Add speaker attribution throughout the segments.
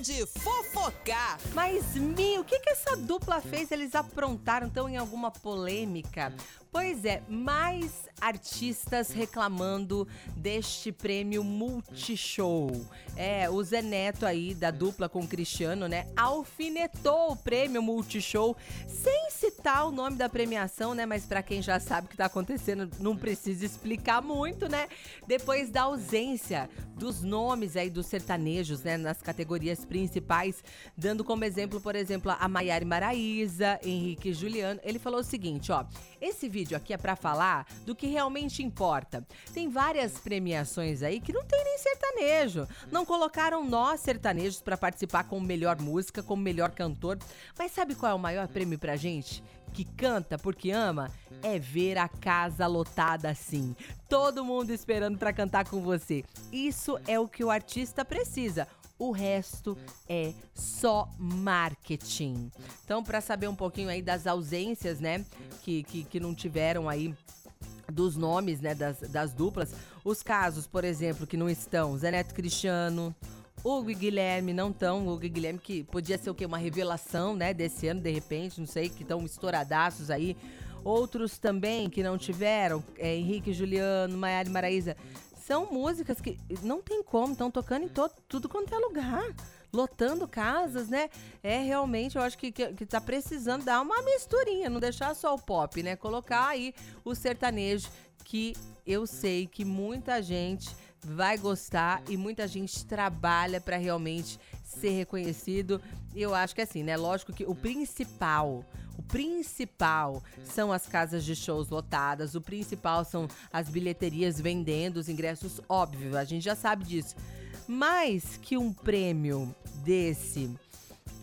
Speaker 1: de fofocar.
Speaker 2: Mas, Mi, o que, que essa dupla fez? Eles aprontaram, então, em alguma polêmica? Pois é, mais artistas reclamando deste prêmio Multishow. É, o Zé Neto aí, da dupla com o Cristiano, né, alfinetou o prêmio Multishow, sem citar o nome da premiação, né, mas para quem já sabe o que tá acontecendo, não precisa explicar muito, né? Depois da ausência dos nomes aí dos sertanejos, né, nas categorias principais, dando como exemplo, por exemplo, a Maiara Maraíza, Henrique Juliano, ele falou o seguinte, ó, esse vídeo aqui é para falar do que realmente importa. Tem várias premiações aí que não tem nem sertanejo. Não colocaram nós sertanejos para participar como melhor música, como melhor cantor. Mas sabe qual é o maior prêmio pra gente? Que canta porque ama é ver a casa lotada assim. Todo mundo esperando para cantar com você. Isso é o que o artista precisa. O resto é só marketing. Então, para saber um pouquinho aí das ausências, né, que, que, que não tiveram aí dos nomes, né, das, das duplas, os casos, por exemplo, que não estão, Zé Neto Cristiano, Hugo e Guilherme não estão. Hugo e Guilherme que podia ser o quê? Uma revelação, né, desse ano, de repente, não sei, que estão estouradaços aí. Outros também que não tiveram, é, Henrique Juliano, Maiara e Maraísa são músicas que não tem como, estão tocando em todo, tudo quanto é lugar. Lotando casas, né? É realmente, eu acho que, que, que tá precisando dar uma misturinha, não deixar só o pop, né? Colocar aí o sertanejo, que eu sei que muita gente vai gostar e muita gente trabalha para realmente ser reconhecido. Eu acho que é assim, né? Lógico que o principal, o principal são as casas de shows lotadas, o principal são as bilheterias vendendo os ingressos, óbvio, a gente já sabe disso. Mais que um prêmio desse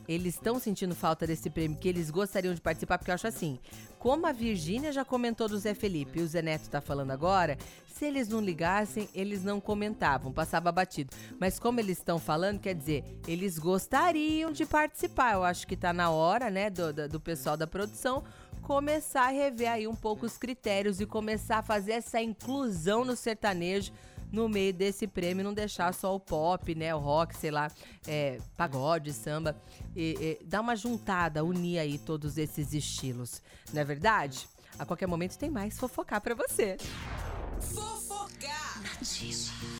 Speaker 2: eles estão sentindo falta desse prêmio, que eles gostariam de participar, porque eu acho assim, como a Virgínia já comentou do Zé Felipe e o Zé Neto tá falando agora, se eles não ligassem, eles não comentavam, passava batido. Mas como eles estão falando, quer dizer, eles gostariam de participar. Eu acho que tá na hora, né, do, do pessoal da produção começar a rever aí um pouco os critérios e começar a fazer essa inclusão no sertanejo no meio desse prêmio, não deixar só o pop, né, o rock, sei lá, é, pagode, samba, e, e dar uma juntada, unir aí todos esses estilos, não é verdade? A qualquer momento tem mais fofocar para você.
Speaker 1: Fofocar! Notícia.